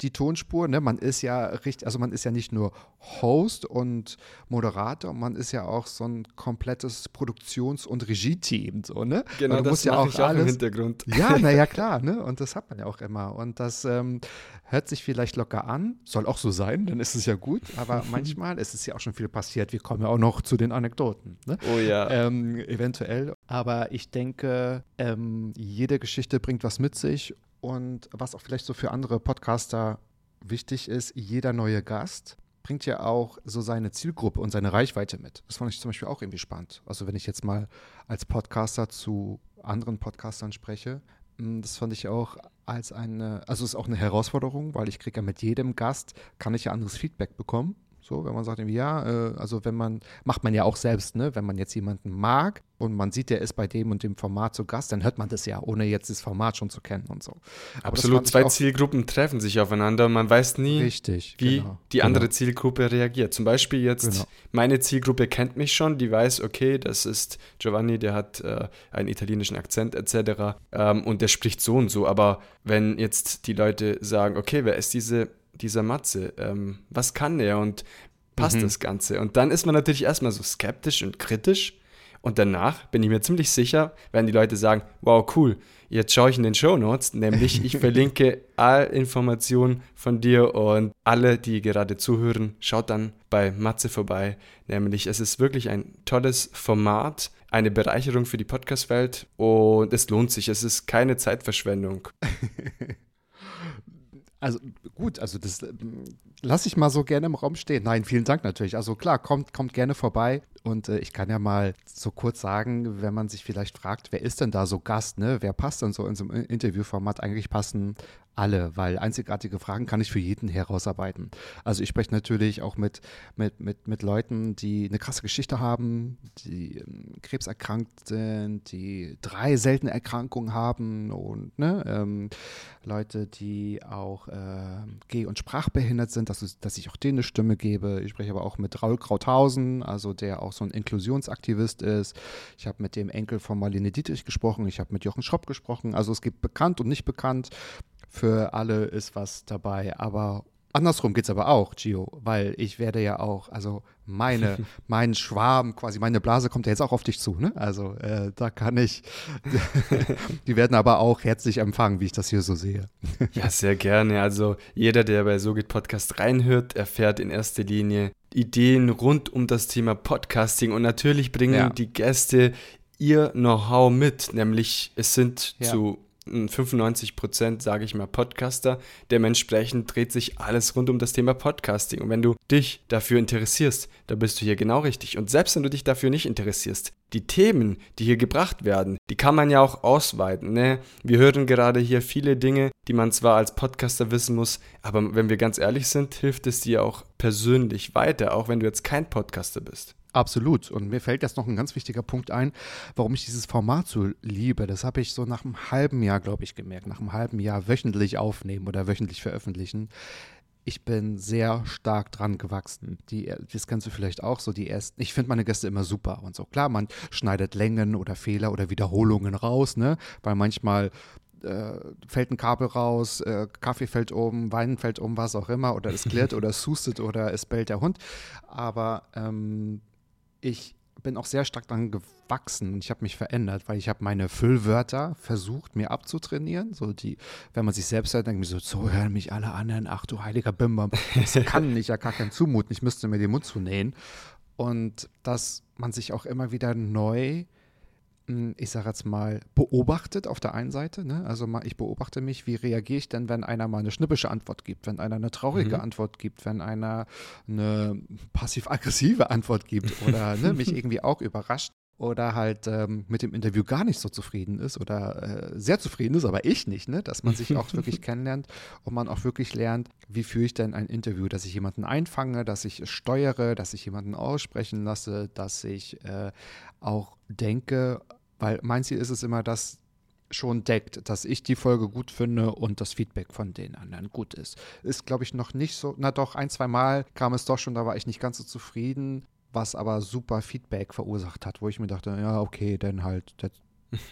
die Tonspur. Ne? Man ist ja richtig, also man ist ja nicht nur Host und Moderator, man ist ja auch so ein komplettes Produktions- und Regie-Team. So, ne? Genau, das ja auch ich auch alles, im Hintergrund. Ja, naja, klar, ne? Und das hat man ja auch immer. Und das ähm, hört sich vielleicht locker an, soll auch so sein, dann ist es ja gut, aber manchmal ist es ja auch schon viel passiert. Wir kommen ja auch noch zu den Anekdoten. Ne? Oh ja. Ähm, eventuell. Aber ich denke, ähm, jede Geschichte bringt was mit sich. Und was auch vielleicht so für andere Podcaster wichtig ist, jeder neue Gast bringt ja auch so seine Zielgruppe und seine Reichweite mit. Das fand ich zum Beispiel auch irgendwie spannend. Also wenn ich jetzt mal als Podcaster zu anderen Podcastern spreche, hm, das fand ich auch als eine, also es ist auch eine Herausforderung, weil ich kriege ja mit jedem Gast, kann ich ja anderes Feedback bekommen. So, wenn man sagt, ja, äh, also wenn man, macht man ja auch selbst, ne? Wenn man jetzt jemanden mag und man sieht, der ist bei dem und dem Format zu Gast, dann hört man das ja, ohne jetzt das Format schon zu kennen und so. Aber Absolut, zwei Zielgruppen treffen sich aufeinander und man weiß nie, richtig, wie genau, die genau. andere Zielgruppe reagiert. Zum Beispiel jetzt, genau. meine Zielgruppe kennt mich schon, die weiß, okay, das ist Giovanni, der hat äh, einen italienischen Akzent etc. Ähm, und der spricht so und so. Aber wenn jetzt die Leute sagen, okay, wer ist diese dieser Matze, ähm, was kann der und passt mhm. das Ganze? Und dann ist man natürlich erstmal so skeptisch und kritisch. Und danach bin ich mir ziemlich sicher, werden die Leute sagen, wow, cool, jetzt schaue ich in den Show Notes, nämlich ich verlinke all Informationen von dir und alle, die gerade zuhören, schaut dann bei Matze vorbei. Nämlich es ist wirklich ein tolles Format, eine Bereicherung für die Podcast-Welt und es lohnt sich, es ist keine Zeitverschwendung. Also gut, also das lasse ich mal so gerne im Raum stehen. Nein, vielen Dank natürlich. Also klar, kommt, kommt gerne vorbei. Und äh, ich kann ja mal so kurz sagen, wenn man sich vielleicht fragt, wer ist denn da so Gast, ne? Wer passt denn so in so einem Interviewformat? Eigentlich passen alle, weil einzigartige Fragen kann ich für jeden herausarbeiten. Also ich spreche natürlich auch mit, mit, mit, mit Leuten, die eine krasse Geschichte haben, die ähm, krebserkrankt sind, die drei seltene Erkrankungen haben und ne, ähm, Leute, die auch äh, geh- und sprachbehindert sind, dass, dass ich auch denen eine Stimme gebe. Ich spreche aber auch mit Raul Krauthausen, also der auch so ein Inklusionsaktivist ist. Ich habe mit dem Enkel von Marlene Dietrich gesprochen, ich habe mit Jochen Schropp gesprochen. Also es gibt bekannt und nicht bekannt für alle ist was dabei. Aber andersrum geht es aber auch, Gio, weil ich werde ja auch, also meine, mein Schwarm, quasi meine Blase kommt ja jetzt auch auf dich zu, ne? Also äh, da kann ich, die werden aber auch herzlich empfangen, wie ich das hier so sehe. ja, sehr gerne. Also jeder, der bei So geht Podcast reinhört, erfährt in erster Linie Ideen rund um das Thema Podcasting und natürlich bringen ja. die Gäste ihr Know-how mit, nämlich es sind ja. zu 95 Prozent, sage ich mal, Podcaster. Dementsprechend dreht sich alles rund um das Thema Podcasting. Und wenn du dich dafür interessierst, dann bist du hier genau richtig. Und selbst wenn du dich dafür nicht interessierst, die Themen, die hier gebracht werden, die kann man ja auch ausweiten. Ne? Wir hören gerade hier viele Dinge, die man zwar als Podcaster wissen muss, aber wenn wir ganz ehrlich sind, hilft es dir auch persönlich weiter, auch wenn du jetzt kein Podcaster bist. Absolut. Und mir fällt jetzt noch ein ganz wichtiger Punkt ein, warum ich dieses Format so liebe. Das habe ich so nach einem halben Jahr, glaube ich, gemerkt. Nach einem halben Jahr wöchentlich aufnehmen oder wöchentlich veröffentlichen. Ich bin sehr stark dran gewachsen. Die, das kannst du vielleicht auch so, die ersten. Ich finde meine Gäste immer super und so. Klar, man schneidet Längen oder Fehler oder Wiederholungen raus, ne? Weil manchmal äh, fällt ein Kabel raus, äh, Kaffee fällt um, Wein fällt um, was auch immer, oder es klirrt oder es hustet oder es bellt der Hund. Aber ähm, ich bin auch sehr stark daran gewachsen und ich habe mich verändert, weil ich habe meine Füllwörter versucht, mir abzutrainieren. So die, wenn man sich selbst hört, denkt man so, so hören mich alle anderen, ach du heiliger Bimbam, das kann ich ja gar keinen zumuten, ich müsste mir den Mund zunähen. Und dass man sich auch immer wieder neu hm, ich sage jetzt mal, beobachtet auf der einen Seite. Ne? Also mal, ich beobachte mich, wie reagiere ich denn, wenn einer mal eine schnippische Antwort gibt, wenn einer eine traurige mhm. Antwort gibt, wenn einer eine passiv-aggressive Antwort gibt oder ne, mich irgendwie auch überrascht. oder halt ähm, mit dem Interview gar nicht so zufrieden ist oder äh, sehr zufrieden ist, aber ich nicht, ne? dass man sich auch wirklich kennenlernt und man auch wirklich lernt, wie führe ich denn ein Interview, dass ich jemanden einfange, dass ich steuere, dass ich jemanden aussprechen lasse, dass ich äh, auch denke, weil mein Ziel ist es immer, dass schon deckt, dass ich die Folge gut finde und das Feedback von den anderen gut ist. Ist, glaube ich, noch nicht so, na doch, ein, zwei Mal kam es doch schon, da war ich nicht ganz so zufrieden was aber super Feedback verursacht hat, wo ich mir dachte, ja, okay, dann halt der,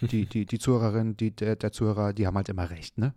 die, die, die Zuhörerin, die, der, der Zuhörer, die haben halt immer recht, ne?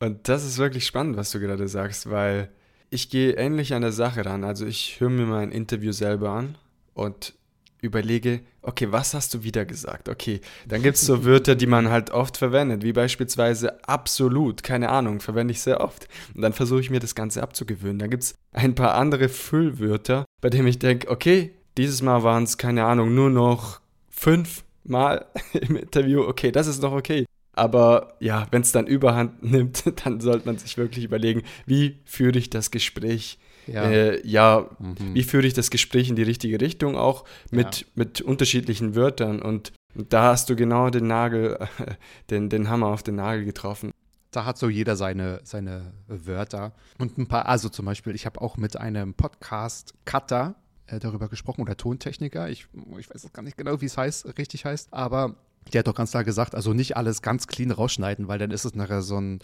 Und das ist wirklich spannend, was du gerade sagst, weil ich gehe ähnlich an der Sache ran. Also ich höre mir mein Interview selber an und überlege, okay, was hast du wieder gesagt? Okay, dann gibt es so Wörter, die man halt oft verwendet, wie beispielsweise absolut, keine Ahnung, verwende ich sehr oft. Und dann versuche ich mir das Ganze abzugewöhnen. Dann gibt es ein paar andere Füllwörter, bei denen ich denke, okay, dieses Mal waren es, keine Ahnung, nur noch fünf Mal im Interview. Okay, das ist noch okay. Aber ja, wenn es dann überhand nimmt, dann sollte man sich wirklich überlegen, wie führe ich das Gespräch ja, äh, ja mhm. wie führe ich das Gespräch in die richtige Richtung, auch mit, ja. mit unterschiedlichen Wörtern. Und, da hast du genau den Nagel, den, den Hammer auf den Nagel getroffen. Da hat so jeder seine, seine Wörter. Und ein paar, also zum Beispiel, ich habe auch mit einem Podcast-Cutter äh, darüber gesprochen oder Tontechniker. Ich, ich weiß gar nicht genau, wie es heißt, richtig heißt, aber der hat doch ganz klar gesagt, also nicht alles ganz clean rausschneiden, weil dann ist es nachher so ein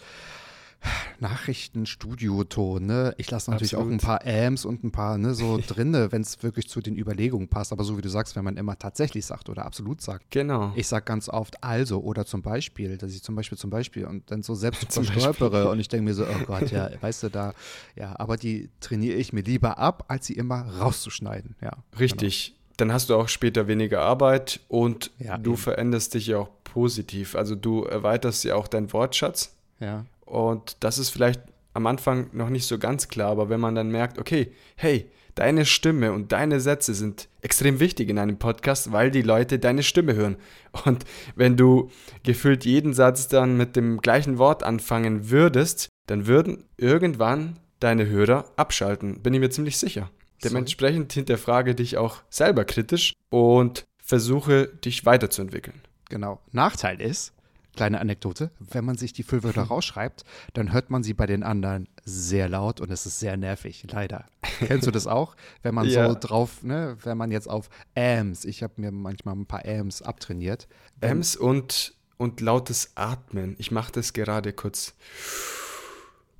Nachrichtenstudioton, ne? Ich lasse natürlich Absolut. auch ein paar Ams und ein paar, ne, so drinne, wenn es wirklich zu den Überlegungen passt. Aber so wie du sagst, wenn man immer tatsächlich sagt oder absolut sagt. Genau. Ich sage ganz oft also oder zum Beispiel, dass ich zum Beispiel zum Beispiel und dann so selbst verstolpere und ich denke mir so, oh Gott, ja, weißt du da, ja, aber die trainiere ich mir lieber ab, als sie immer rauszuschneiden, ja. Richtig. Genau. Dann hast du auch später weniger Arbeit und ja, du eben. veränderst dich ja auch positiv. Also du erweiterst ja auch deinen Wortschatz. Ja. Und das ist vielleicht am Anfang noch nicht so ganz klar, aber wenn man dann merkt, okay, hey, deine Stimme und deine Sätze sind extrem wichtig in einem Podcast, weil die Leute deine Stimme hören. Und wenn du gefühlt jeden Satz dann mit dem gleichen Wort anfangen würdest, dann würden irgendwann deine Hörer abschalten, bin ich mir ziemlich sicher. Dementsprechend hinterfrage dich auch selber kritisch und versuche dich weiterzuentwickeln. Genau. Nachteil ist, Kleine Anekdote, wenn man sich die Füllwörter rausschreibt, dann hört man sie bei den anderen sehr laut und es ist sehr nervig, leider. Kennst du das auch? Wenn man ja. so drauf, ne, wenn man jetzt auf Ams, ich habe mir manchmal ein paar Ams abtrainiert. Ams und, und lautes Atmen. Ich mache das gerade kurz.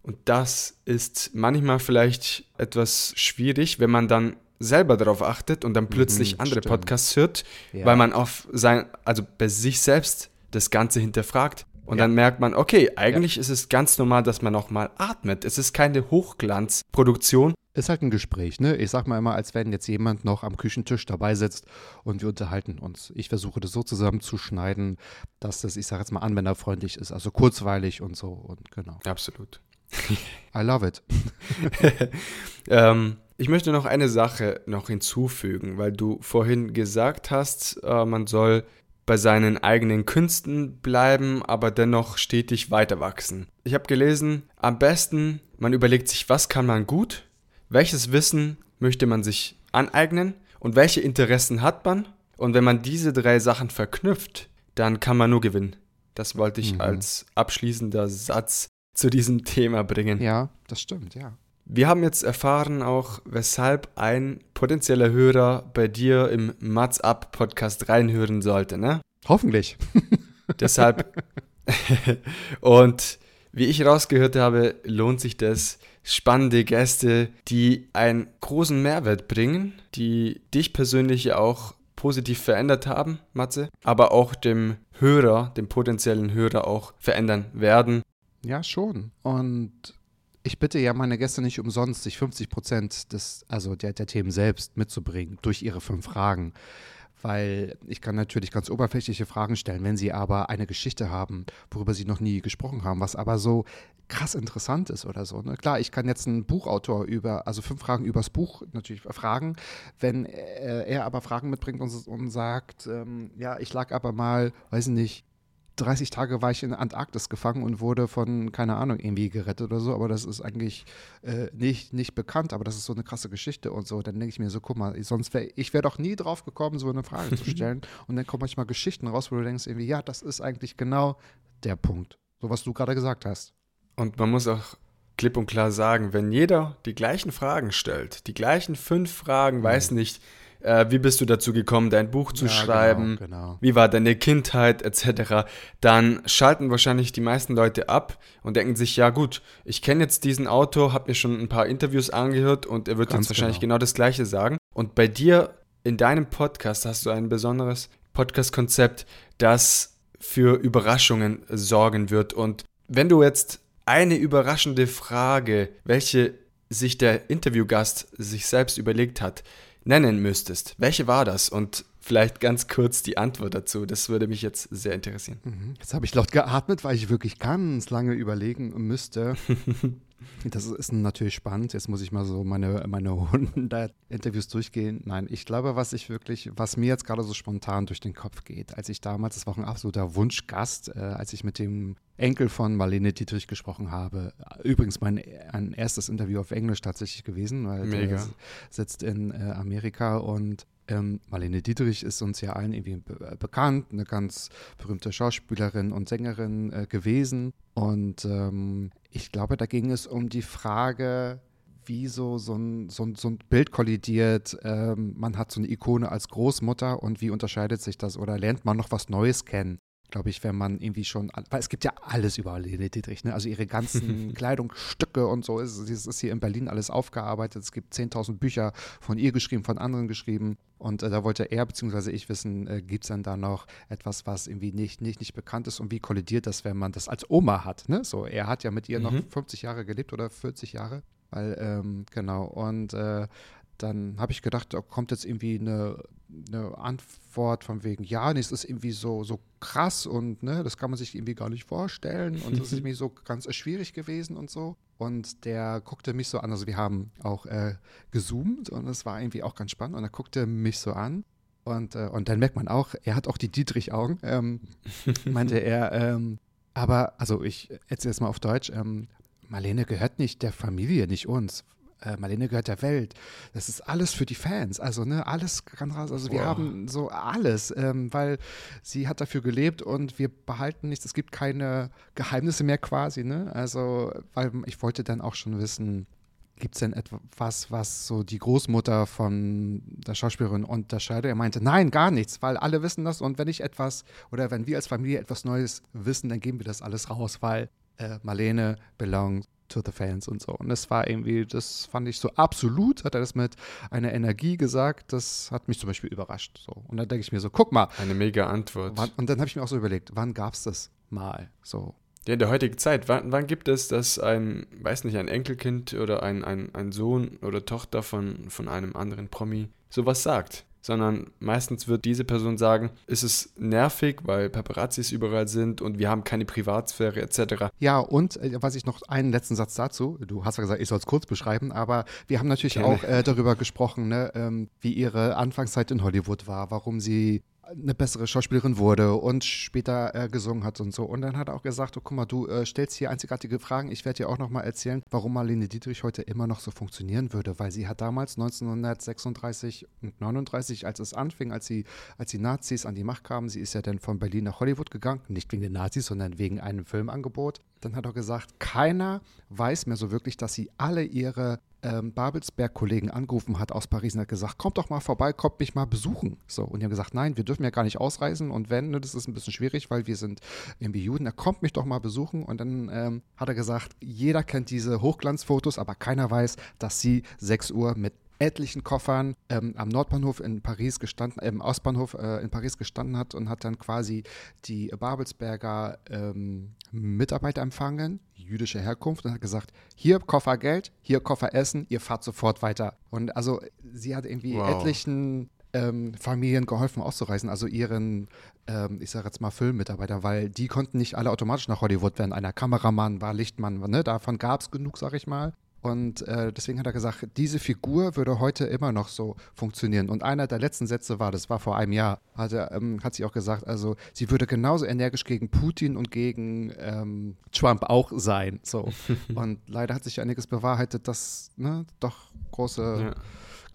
Und das ist manchmal vielleicht etwas schwierig, wenn man dann selber darauf achtet und dann plötzlich mhm, andere stimmt. Podcasts hört, ja. weil man auf sein, also bei sich selbst das Ganze hinterfragt. Und ja. dann merkt man, okay, eigentlich ja. ist es ganz normal, dass man auch mal atmet. Es ist keine Hochglanzproduktion. Ist halt ein Gespräch, ne? Ich sag mal immer, als wenn jetzt jemand noch am Küchentisch dabei sitzt und wir unterhalten uns. Ich versuche das so zusammenzuschneiden, dass das, ich sag jetzt mal, anwenderfreundlich ist, also kurzweilig und so und genau. Absolut. I love it. ähm, ich möchte noch eine Sache noch hinzufügen, weil du vorhin gesagt hast, äh, man soll bei seinen eigenen Künsten bleiben, aber dennoch stetig weiter wachsen. Ich habe gelesen, am besten, man überlegt sich, was kann man gut, welches Wissen möchte man sich aneignen und welche Interessen hat man. Und wenn man diese drei Sachen verknüpft, dann kann man nur gewinnen. Das wollte ich mhm. als abschließender Satz zu diesem Thema bringen. Ja, das stimmt, ja. Wir haben jetzt erfahren auch, weshalb ein potenzieller Hörer bei dir im Mats Up Podcast reinhören sollte, ne? Hoffentlich. Deshalb. und wie ich rausgehört habe, lohnt sich das. Spannende Gäste, die einen großen Mehrwert bringen, die dich persönlich auch positiv verändert haben, Matze, aber auch dem Hörer, dem potenziellen Hörer auch verändern werden. Ja, schon. Und ich bitte ja meine Gäste nicht umsonst, sich 50 Prozent des, also der, der Themen selbst mitzubringen durch ihre fünf Fragen. Weil ich kann natürlich ganz oberflächliche Fragen stellen, wenn sie aber eine Geschichte haben, worüber sie noch nie gesprochen haben, was aber so krass interessant ist oder so. Ne? Klar, ich kann jetzt einen Buchautor über, also fünf Fragen übers Buch natürlich fragen, wenn er, er aber Fragen mitbringt und, und sagt, ähm, ja, ich lag aber mal, weiß nicht, 30 Tage war ich in Antarktis gefangen und wurde von, keine Ahnung, irgendwie gerettet oder so, aber das ist eigentlich äh, nicht, nicht bekannt, aber das ist so eine krasse Geschichte und so. Dann denke ich mir so, guck mal, sonst wäre ich wäre doch nie drauf gekommen, so eine Frage zu stellen. und dann kommen manchmal Geschichten raus, wo du denkst, irgendwie, ja, das ist eigentlich genau der Punkt. So was du gerade gesagt hast. Und man muss auch klipp und klar sagen, wenn jeder die gleichen Fragen stellt, die gleichen fünf Fragen, mhm. weiß nicht, äh, wie bist du dazu gekommen, dein Buch zu ja, genau, schreiben, genau, genau. wie war deine Kindheit etc., dann schalten wahrscheinlich die meisten Leute ab und denken sich, ja gut, ich kenne jetzt diesen Autor, habe mir schon ein paar Interviews angehört und er wird Ganz jetzt wahrscheinlich genau. genau das gleiche sagen. Und bei dir in deinem Podcast hast du ein besonderes Podcast-Konzept, das für Überraschungen sorgen wird. Und wenn du jetzt eine überraschende Frage, welche sich der Interviewgast sich selbst überlegt hat, nennen müsstest, welche war das? Und vielleicht ganz kurz die Antwort dazu. Das würde mich jetzt sehr interessieren. Mhm. Jetzt habe ich laut geatmet, weil ich wirklich ganz lange überlegen müsste. Das ist natürlich spannend. Jetzt muss ich mal so meine, meine 100 Interviews durchgehen. Nein, ich glaube, was ich wirklich, was mir jetzt gerade so spontan durch den Kopf geht, als ich damals, das war ein absoluter Wunschgast, äh, als ich mit dem Enkel von Marlene Dietrich gesprochen habe. Übrigens mein ein erstes Interview auf Englisch tatsächlich gewesen, weil Mega. er sitzt in äh, Amerika und ähm, Marlene Dietrich ist uns ja allen irgendwie be äh, bekannt, eine ganz berühmte Schauspielerin und Sängerin äh, gewesen. Und ähm, ich glaube, da ging es um die Frage, wie so, so, ein, so, ein, so ein Bild kollidiert. Ähm, man hat so eine Ikone als Großmutter und wie unterscheidet sich das oder lernt man noch was Neues kennen? Glaube ich, wenn man irgendwie schon, weil es gibt ja alles über Lene Dietrich, ne? also ihre ganzen Kleidungsstücke und so, es ist, ist hier in Berlin alles aufgearbeitet, es gibt 10.000 Bücher von ihr geschrieben, von anderen geschrieben und äh, da wollte er bzw. ich wissen, äh, gibt es dann da noch etwas, was irgendwie nicht, nicht, nicht bekannt ist und wie kollidiert das, wenn man das als Oma hat, ne? so, er hat ja mit ihr mhm. noch 50 Jahre gelebt oder 40 Jahre, weil, ähm, genau, und äh, dann habe ich gedacht, da kommt jetzt irgendwie eine, eine Antwort von wegen, ja, nee, es ist irgendwie so, so krass und ne, das kann man sich irgendwie gar nicht vorstellen und das ist irgendwie so ganz schwierig gewesen und so. Und der guckte mich so an, also wir haben auch äh, gezoomt und es war irgendwie auch ganz spannend und er guckte mich so an und, äh, und dann merkt man auch, er hat auch die Dietrich-Augen, ähm, meinte er, ähm, aber, also ich erzähle es mal auf Deutsch, ähm, Marlene gehört nicht der Familie, nicht uns äh, Marlene gehört der Welt. Das ist alles für die Fans. Also, ne, alles kann raus. Also, wir wow. haben so alles, ähm, weil sie hat dafür gelebt und wir behalten nichts. Es gibt keine Geheimnisse mehr quasi, ne? Also, weil ich wollte dann auch schon wissen, gibt es denn etwas, was so die Großmutter von der Schauspielerin unterscheidet? Er meinte, nein, gar nichts, weil alle wissen das und wenn ich etwas oder wenn wir als Familie etwas Neues wissen, dann geben wir das alles raus, weil äh, Marlene belongs to the fans und so. Und das war irgendwie, das fand ich so absolut, hat er das mit einer Energie gesagt, das hat mich zum Beispiel überrascht. So. Und dann denke ich mir so, guck mal. Eine mega Antwort. Wann, und dann habe ich mir auch so überlegt, wann gab es das mal? So. Ja, in der heutigen Zeit, wann, wann, gibt es, dass ein, weiß nicht, ein Enkelkind oder ein, ein, ein Sohn oder Tochter von, von einem anderen Promi sowas sagt? Sondern meistens wird diese Person sagen, es ist nervig, weil Paparazzis überall sind und wir haben keine Privatsphäre etc. Ja, und äh, was ich noch einen letzten Satz dazu, du hast ja gesagt, ich soll es kurz beschreiben, aber wir haben natürlich Gerne. auch äh, darüber gesprochen, ne, ähm, wie ihre Anfangszeit in Hollywood war, warum sie eine bessere Schauspielerin wurde und später äh, gesungen hat und so. Und dann hat er auch gesagt, oh, guck mal, du äh, stellst hier einzigartige Fragen. Ich werde dir auch noch mal erzählen, warum Marlene Dietrich heute immer noch so funktionieren würde, weil sie hat damals 1936 und 39, als es anfing, als die, als die Nazis an die Macht kamen, sie ist ja dann von Berlin nach Hollywood gegangen, nicht wegen den Nazis, sondern wegen einem Filmangebot. Dann hat er gesagt, keiner weiß mehr so wirklich, dass sie alle ihre ähm, Babelsberg-Kollegen angerufen hat aus Paris und hat gesagt, kommt doch mal vorbei, kommt mich mal besuchen. So, und die haben gesagt, nein, wir dürfen ja gar nicht ausreisen und wenn, ne, das ist ein bisschen schwierig, weil wir sind irgendwie Juden, er kommt mich doch mal besuchen. Und dann ähm, hat er gesagt, jeder kennt diese Hochglanzfotos, aber keiner weiß, dass sie 6 Uhr mit etlichen Koffern ähm, am Nordbahnhof in Paris gestanden, äh, im Ostbahnhof äh, in Paris gestanden hat und hat dann quasi die Babelsberger ähm, Mitarbeiter empfangen, jüdische Herkunft, und hat gesagt, hier Koffer Geld, hier Koffer Essen, ihr fahrt sofort weiter. Und also sie hat irgendwie wow. etlichen ähm, Familien geholfen auszureisen, also ihren, ähm, ich sage jetzt mal Filmmitarbeiter, weil die konnten nicht alle automatisch nach Hollywood werden. Einer Kameramann war Lichtmann, ne? davon gab es genug, sag ich mal. Und äh, deswegen hat er gesagt, diese Figur würde heute immer noch so funktionieren. Und einer der letzten Sätze war, das war vor einem Jahr, hat, er, ähm, hat sie auch gesagt, also sie würde genauso energisch gegen Putin und gegen ähm, Trump auch sein. So. und leider hat sich einiges bewahrheitet, dass ne, doch große, ja.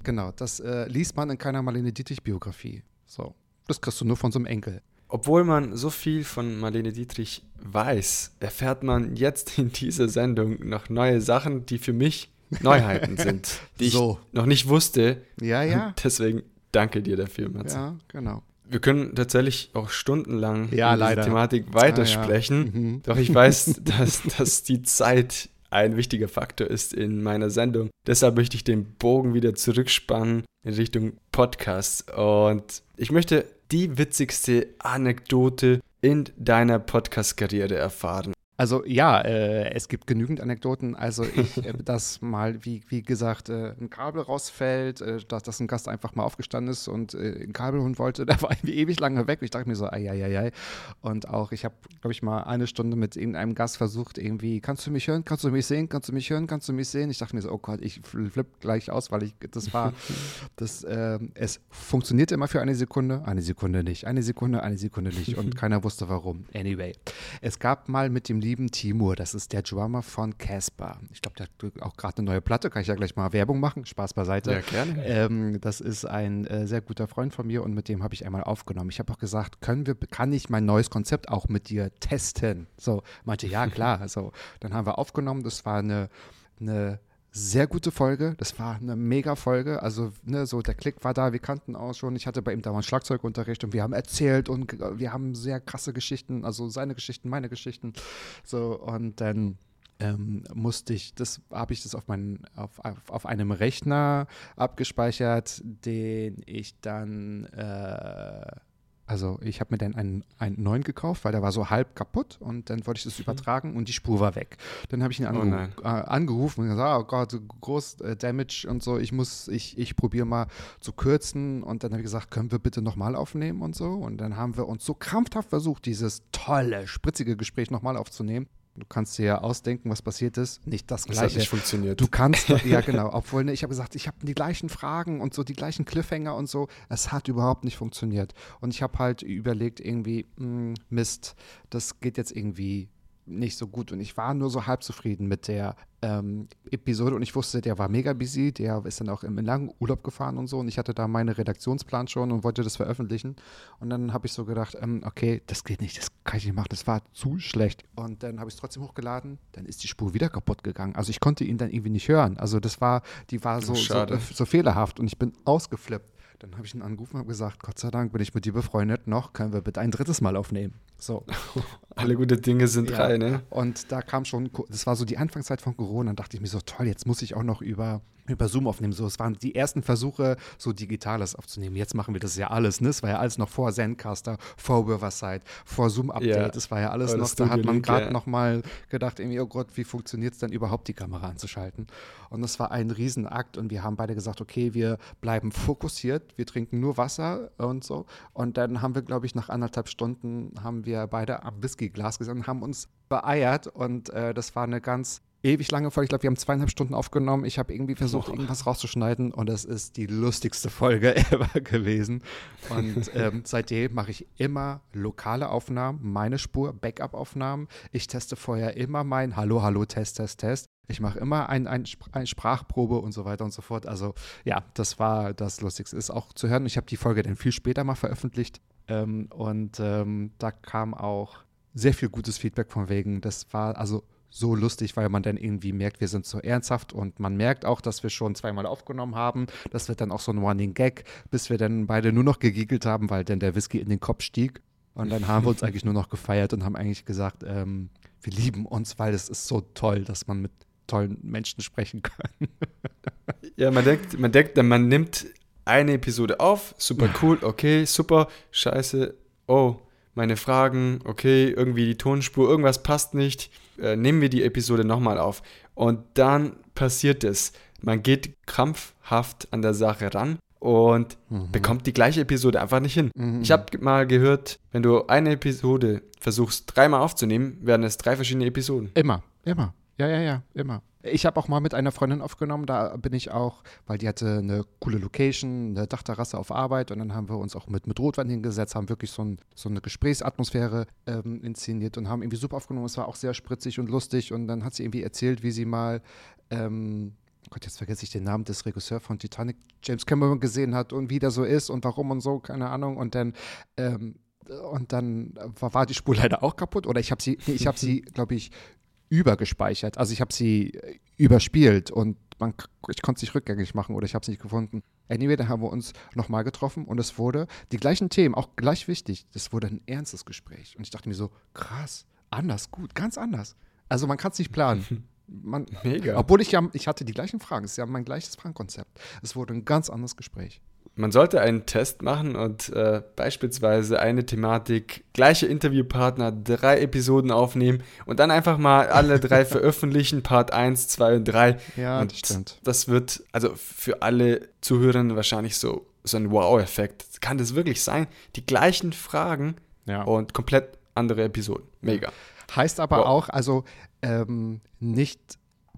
genau, das äh, liest man in keiner Marlene Dietrich-Biografie. So. Das kriegst du nur von so einem Enkel. Obwohl man so viel von Marlene Dietrich weiß, erfährt man jetzt in dieser Sendung noch neue Sachen, die für mich Neuheiten sind, die so. ich noch nicht wusste. Ja, ja. Deswegen danke dir dafür, Matze. Ja, genau. Wir können tatsächlich auch stundenlang ja, über diese Thematik weitersprechen. Ah, ja. mhm. Doch ich weiß, dass, dass die Zeit ein wichtiger Faktor ist in meiner Sendung. Deshalb möchte ich den Bogen wieder zurückspannen in Richtung Podcast. Und ich möchte die witzigste Anekdote in deiner Podcast-Karriere erfahren? Also ja, äh, es gibt genügend Anekdoten. Also ich, äh, dass mal, wie, wie gesagt, äh, ein Kabel rausfällt, äh, dass, dass ein Gast einfach mal aufgestanden ist und äh, ein Kabel holen wollte, der war irgendwie ewig lange weg. Ich dachte mir so, ai. Und auch, ich habe, glaube ich, mal eine Stunde mit irgendeinem Gast versucht, irgendwie, kannst du mich hören, kannst du mich sehen, kannst du mich hören, kannst du mich sehen? Ich dachte mir so, oh Gott, ich flippe gleich aus, weil ich, das war, das, ähm, es funktionierte immer für eine Sekunde, eine Sekunde nicht, eine Sekunde, eine Sekunde nicht und keiner wusste warum. Anyway, es gab mal mit dem lieben Timur, das ist der Drummer von Casper. Ich glaube, der hat auch gerade eine neue Platte, kann ich ja gleich mal Werbung machen. Spaß beiseite. Ja, gerne. Ähm, das ist ein äh, sehr guter Freund von mir und mit dem habe ich einmal aufgenommen. Ich habe auch gesagt, können wir, kann ich mein neues Konzept auch mit dir testen? So, meinte, ja, klar. so, dann haben wir aufgenommen. Das war eine, eine sehr gute Folge. Das war eine mega Folge. Also, ne, so der Klick war da, wir kannten auch schon. Ich hatte bei ihm damals Schlagzeugunterricht und wir haben erzählt und wir haben sehr krasse Geschichten, also seine Geschichten, meine Geschichten. So, und dann ähm, musste ich, das habe ich das auf, meinen, auf, auf, auf, einem Rechner abgespeichert, den ich dann äh, also ich habe mir dann einen, einen neuen gekauft, weil der war so halb kaputt und dann wollte ich das mhm. übertragen und die Spur war weg. Dann habe ich ihn oh angeru oh äh, angerufen und gesagt, oh Gott, groß äh, Damage und so, ich muss, ich, ich probiere mal zu kürzen und dann habe ich gesagt, können wir bitte nochmal aufnehmen und so und dann haben wir uns so krampfhaft versucht, dieses tolle, spritzige Gespräch nochmal aufzunehmen Du kannst dir ja ausdenken, was passiert ist. Nicht das Gleiche. Das hat nicht funktioniert. Du kannst, ja genau. Obwohl, ne, ich habe gesagt, ich habe die gleichen Fragen und so, die gleichen Cliffhanger und so. Es hat überhaupt nicht funktioniert. Und ich habe halt überlegt, irgendwie, mh, hm, Mist, das geht jetzt irgendwie nicht so gut. Und ich war nur so halb zufrieden mit der ähm, Episode und ich wusste, der war mega busy, der ist dann auch im langen Urlaub gefahren und so und ich hatte da meinen Redaktionsplan schon und wollte das veröffentlichen. Und dann habe ich so gedacht, ähm, okay, das geht nicht, das kann ich nicht machen, das war zu schlecht. Und dann habe ich es trotzdem hochgeladen, dann ist die Spur wieder kaputt gegangen. Also ich konnte ihn dann irgendwie nicht hören. Also das war, die war so, so, so fehlerhaft und ich bin ausgeflippt. Dann habe ich ihn angerufen und habe gesagt, Gott sei Dank bin ich mit dir befreundet, noch können wir bitte ein drittes Mal aufnehmen. So. Alle gute Dinge sind ja. drei, ne? Und da kam schon, das war so die Anfangszeit von Corona, dann dachte ich mir so, toll, jetzt muss ich auch noch über, über Zoom aufnehmen. So, es waren die ersten Versuche, so Digitales aufzunehmen. Jetzt machen wir das ja alles, ne? Es war ja alles noch vor Zencaster, vor Riverside, vor Zoom-Update. Ja. Das war ja alles noch, da hat man gerade ja. noch mal gedacht, irgendwie, oh Gott, wie funktioniert es denn überhaupt, die Kamera anzuschalten? Und das war ein Riesenakt und wir haben beide gesagt, okay, wir bleiben fokussiert, wir trinken nur Wasser und so. Und dann haben wir, glaube ich, nach anderthalb Stunden haben wir beide am Whiskyglas gesessen, haben uns beeiert und äh, das war eine ganz ewig lange Folge. Ich glaube, wir haben zweieinhalb Stunden aufgenommen. Ich habe irgendwie versucht, irgendwas rauszuschneiden und das ist die lustigste Folge ever gewesen. Und ähm, seitdem mache ich immer lokale Aufnahmen, meine Spur, Backup-Aufnahmen. Ich teste vorher immer mein Hallo, Hallo, Test, Test, Test. Ich mache immer eine ein, ein Sprachprobe und so weiter und so fort. Also ja, das war das Lustigste. Ist auch zu hören. Ich habe die Folge dann viel später mal veröffentlicht. Ähm, und ähm, da kam auch sehr viel gutes Feedback von wegen. Das war also so lustig, weil man dann irgendwie merkt, wir sind so ernsthaft und man merkt auch, dass wir schon zweimal aufgenommen haben. Das wird dann auch so ein Running Gag, bis wir dann beide nur noch gegiegelt haben, weil dann der Whisky in den Kopf stieg. Und dann haben wir uns eigentlich nur noch gefeiert und haben eigentlich gesagt, ähm, wir lieben uns, weil es ist so toll, dass man mit tollen Menschen sprechen kann. ja, man denkt, man denkt, man nimmt eine Episode auf, super cool, okay, super, scheiße, oh, meine Fragen, okay, irgendwie die Tonspur, irgendwas passt nicht, äh, nehmen wir die Episode nochmal auf. Und dann passiert es. Man geht krampfhaft an der Sache ran und mhm. bekommt die gleiche Episode einfach nicht hin. Mhm. Ich habe mal gehört, wenn du eine Episode versuchst dreimal aufzunehmen, werden es drei verschiedene Episoden. Immer, immer. Ja, ja, ja, immer. Ich habe auch mal mit einer Freundin aufgenommen, da bin ich auch, weil die hatte eine coole Location, eine Dachterrasse auf Arbeit und dann haben wir uns auch mit, mit Rotwein hingesetzt, haben wirklich so, ein, so eine Gesprächsatmosphäre ähm, inszeniert und haben irgendwie super aufgenommen. Es war auch sehr spritzig und lustig und dann hat sie irgendwie erzählt, wie sie mal ähm, Gott, jetzt vergesse ich den Namen des Regisseurs von Titanic, James Cameron gesehen hat und wie der so ist und warum und so, keine Ahnung. Und dann, ähm, und dann war, war, die Spur leider auch kaputt. Oder ich habe sie, ich habe sie, glaube ich, übergespeichert. Also ich habe sie äh, überspielt und man, ich konnte es nicht rückgängig machen oder ich habe es nicht gefunden. Anyway, da haben wir uns nochmal getroffen und es wurde die gleichen Themen, auch gleich wichtig. Das wurde ein ernstes Gespräch. Und ich dachte mir so, krass, anders, gut, ganz anders. Also man kann es nicht planen. Man, Mega. Obwohl ich ja, ich hatte die gleichen Fragen. Es ist ja mein gleiches Fragenkonzept. Es wurde ein ganz anderes Gespräch. Man sollte einen Test machen und äh, beispielsweise eine Thematik, gleiche Interviewpartner, drei Episoden aufnehmen und dann einfach mal alle drei veröffentlichen, Part 1, 2 und 3. Ja, und das stimmt. Das wird also für alle Zuhörer wahrscheinlich so, so ein Wow-Effekt. Kann das wirklich sein? Die gleichen Fragen ja. und komplett andere Episoden. Mega. Heißt aber wow. auch, also ähm, nicht,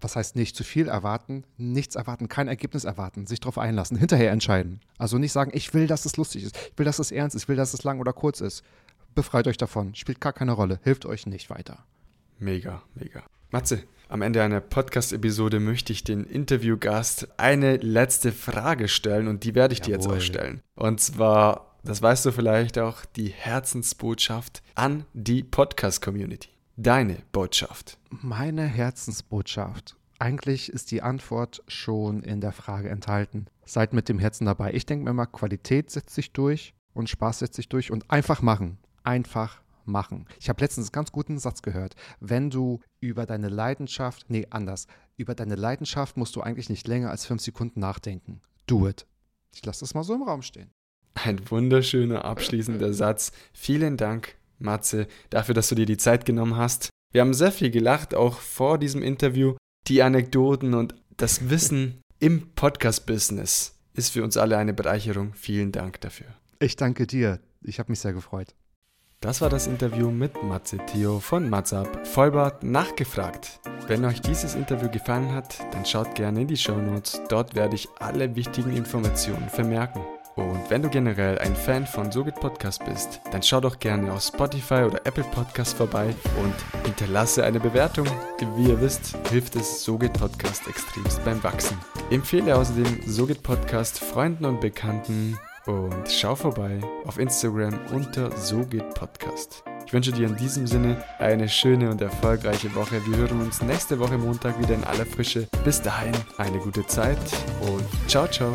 was heißt nicht zu viel erwarten, nichts erwarten, kein Ergebnis erwarten, sich darauf einlassen, hinterher entscheiden. Also nicht sagen, ich will, dass es lustig ist, ich will, dass es ernst ist, ich will, dass es lang oder kurz ist. Befreit euch davon, spielt gar keine Rolle, hilft euch nicht weiter. Mega, mega. Matze, am Ende einer Podcast-Episode möchte ich den Interviewgast eine letzte Frage stellen und die werde ich Jawohl. dir jetzt auch stellen. Und zwar, das weißt du vielleicht auch, die Herzensbotschaft an die Podcast-Community deine Botschaft? Meine Herzensbotschaft. Eigentlich ist die Antwort schon in der Frage enthalten. Seid mit dem Herzen dabei. Ich denke mir immer, Qualität setzt sich durch und Spaß setzt sich durch und einfach machen. Einfach machen. Ich habe letztens einen ganz guten Satz gehört. Wenn du über deine Leidenschaft, nee, anders, über deine Leidenschaft musst du eigentlich nicht länger als fünf Sekunden nachdenken. Do it. Ich lasse das mal so im Raum stehen. Ein wunderschöner abschließender Satz. Vielen Dank Matze, dafür, dass du dir die Zeit genommen hast. Wir haben sehr viel gelacht, auch vor diesem Interview. Die Anekdoten und das Wissen im Podcast-Business ist für uns alle eine Bereicherung. Vielen Dank dafür. Ich danke dir. Ich habe mich sehr gefreut. Das war das Interview mit Matze Theo von Matzab Vollbart nachgefragt. Wenn euch dieses Interview gefallen hat, dann schaut gerne in die Show Notes. Dort werde ich alle wichtigen Informationen vermerken. Und wenn du generell ein Fan von Sogit Podcast bist, dann schau doch gerne auf Spotify oder Apple Podcast vorbei und hinterlasse eine Bewertung. Wie ihr wisst, hilft es Sogit Podcast extremst beim Wachsen. Empfehle außerdem Sogit Podcast Freunden und Bekannten und schau vorbei auf Instagram unter Sogit Podcast. Ich wünsche dir in diesem Sinne eine schöne und erfolgreiche Woche. Wir hören uns nächste Woche Montag wieder in aller Frische. Bis dahin eine gute Zeit und ciao, ciao.